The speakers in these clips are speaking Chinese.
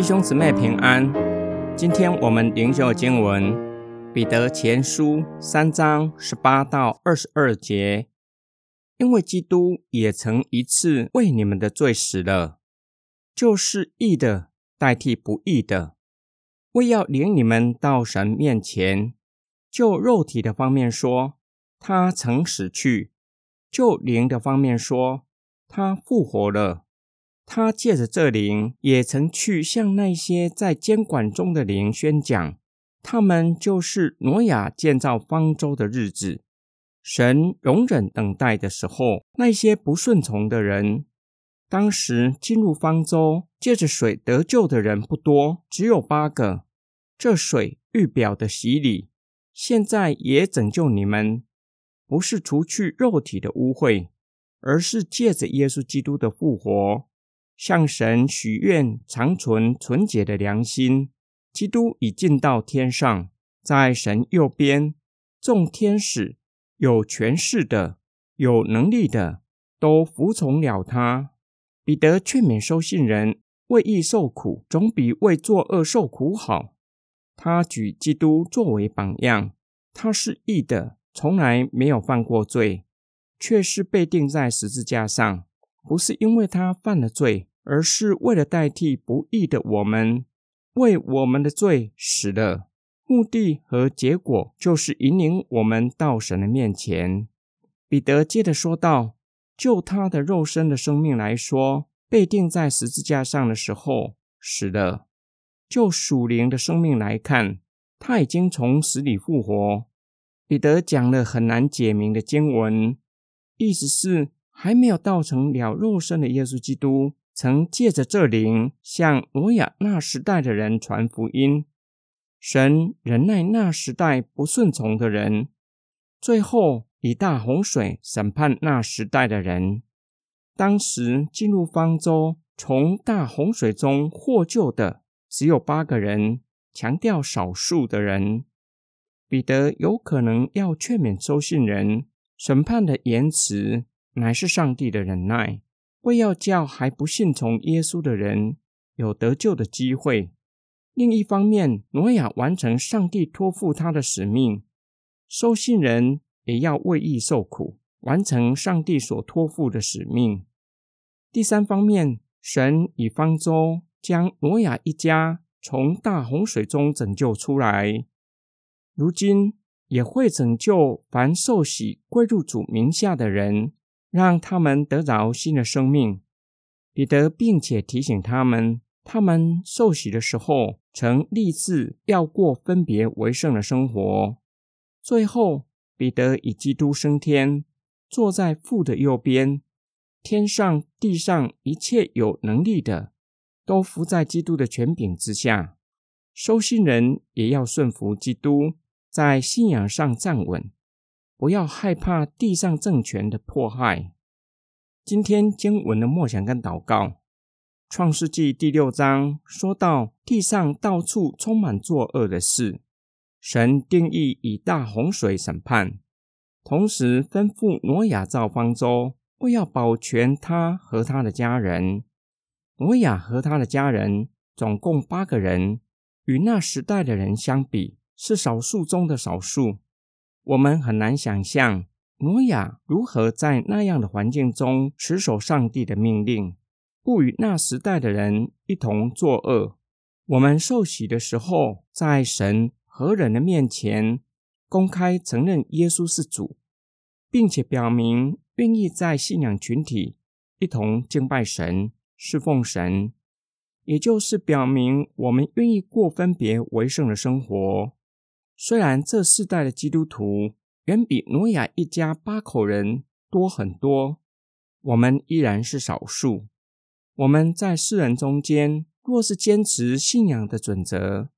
弟兄姊妹平安。今天我们灵修经文《彼得前书》三章十八到二十二节。因为基督也曾一次为你们的罪死了，就是义的代替不义的，为要领你们到神面前。就肉体的方面说，他曾死去；就灵的方面说，他复活了。他借着这灵，也曾去向那些在监管中的灵宣讲，他们就是挪亚建造方舟的日子，神容忍等待的时候，那些不顺从的人，当时进入方舟借着水得救的人不多，只有八个。这水预表的洗礼，现在也拯救你们，不是除去肉体的污秽，而是借着耶稣基督的复活。向神许愿，长存纯洁的良心。基督已进到天上，在神右边，众天使有权势的、有能力的，都服从了他。彼得劝勉收信人，为义受苦，总比为作恶受苦好。他举基督作为榜样，他是义的，从来没有犯过罪，却是被钉在十字架上，不是因为他犯了罪。而是为了代替不义的我们，为我们的罪死了。目的和结果就是引领我们到神的面前。彼得接着说道：“就他的肉身的生命来说，被钉在十字架上的时候死了；就属灵的生命来看，他已经从死里复活。”彼得讲了很难解明的经文，意思是还没有道成了肉身的耶稣基督。曾借着这灵向挪亚那时代的人传福音，神忍耐那时代不顺从的人，最后以大洪水审判那时代的人。当时进入方舟从大洪水中获救的只有八个人，强调少数的人。彼得有可能要劝勉收信人，审判的言辞乃是上帝的忍耐。为要叫还不信从耶稣的人有得救的机会。另一方面，挪亚完成上帝托付他的使命，收信人也要为义受苦，完成上帝所托付的使命。第三方面，神以方舟将挪亚一家从大洪水中拯救出来，如今也会拯救凡受洗归入主名下的人。让他们得着新的生命。彼得并且提醒他们，他们受洗的时候曾立志要过分别为圣的生活。最后，彼得以基督升天，坐在父的右边，天上地上一切有能力的，都伏在基督的权柄之下。收信人也要顺服基督，在信仰上站稳。不要害怕地上政权的迫害。今天经文的默想跟祷告，创世纪第六章说到地上到处充满作恶的事，神定义以大洪水审判，同时吩咐挪亚造方舟，为要保全他和他的家人。挪亚和他的家人总共八个人，与那时代的人相比，是少数中的少数。我们很难想象挪亚如何在那样的环境中持守上帝的命令，不与那时代的人一同作恶。我们受洗的时候，在神和人的面前公开承认耶稣是主，并且表明愿意在信仰群体一同敬拜神、侍奉神，也就是表明我们愿意过分别为圣的生活。虽然这世代的基督徒远比挪亚一家八口人多很多，我们依然是少数。我们在世人中间，若是坚持信仰的准则，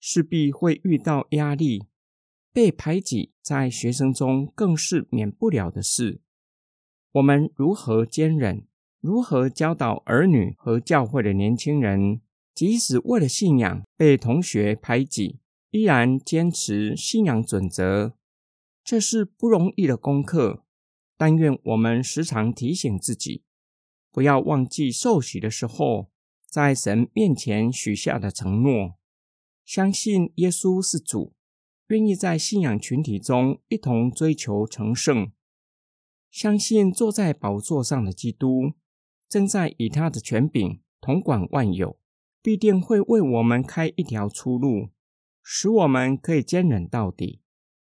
势必会遇到压力、被排挤，在学生中更是免不了的事。我们如何坚忍？如何教导儿女和教会的年轻人，即使为了信仰被同学排挤？依然坚持信仰准则，这是不容易的功课。但愿我们时常提醒自己，不要忘记受洗的时候在神面前许下的承诺，相信耶稣是主，愿意在信仰群体中一同追求成圣，相信坐在宝座上的基督正在以他的权柄统管万有，必定会为我们开一条出路，使我们可以坚忍到底。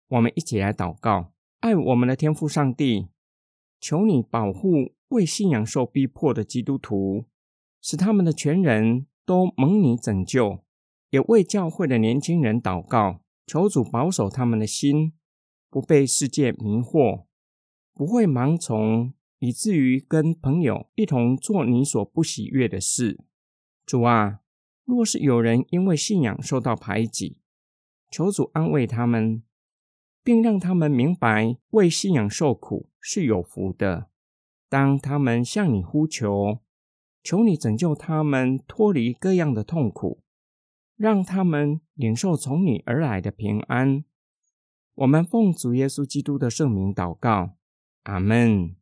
我们一起来祷告，爱我们的天父上帝，求你保护为信仰受逼迫的基督徒。使他们的全人都蒙你拯救，也为教会的年轻人祷告，求主保守他们的心，不被世界迷惑，不会盲从，以至于跟朋友一同做你所不喜悦的事。主啊，若是有人因为信仰受到排挤，求主安慰他们，并让他们明白为信仰受苦是有福的。当他们向你呼求。求你拯救他们脱离各样的痛苦，让他们领受从你而来的平安。我们奉主耶稣基督的圣名祷告，阿门。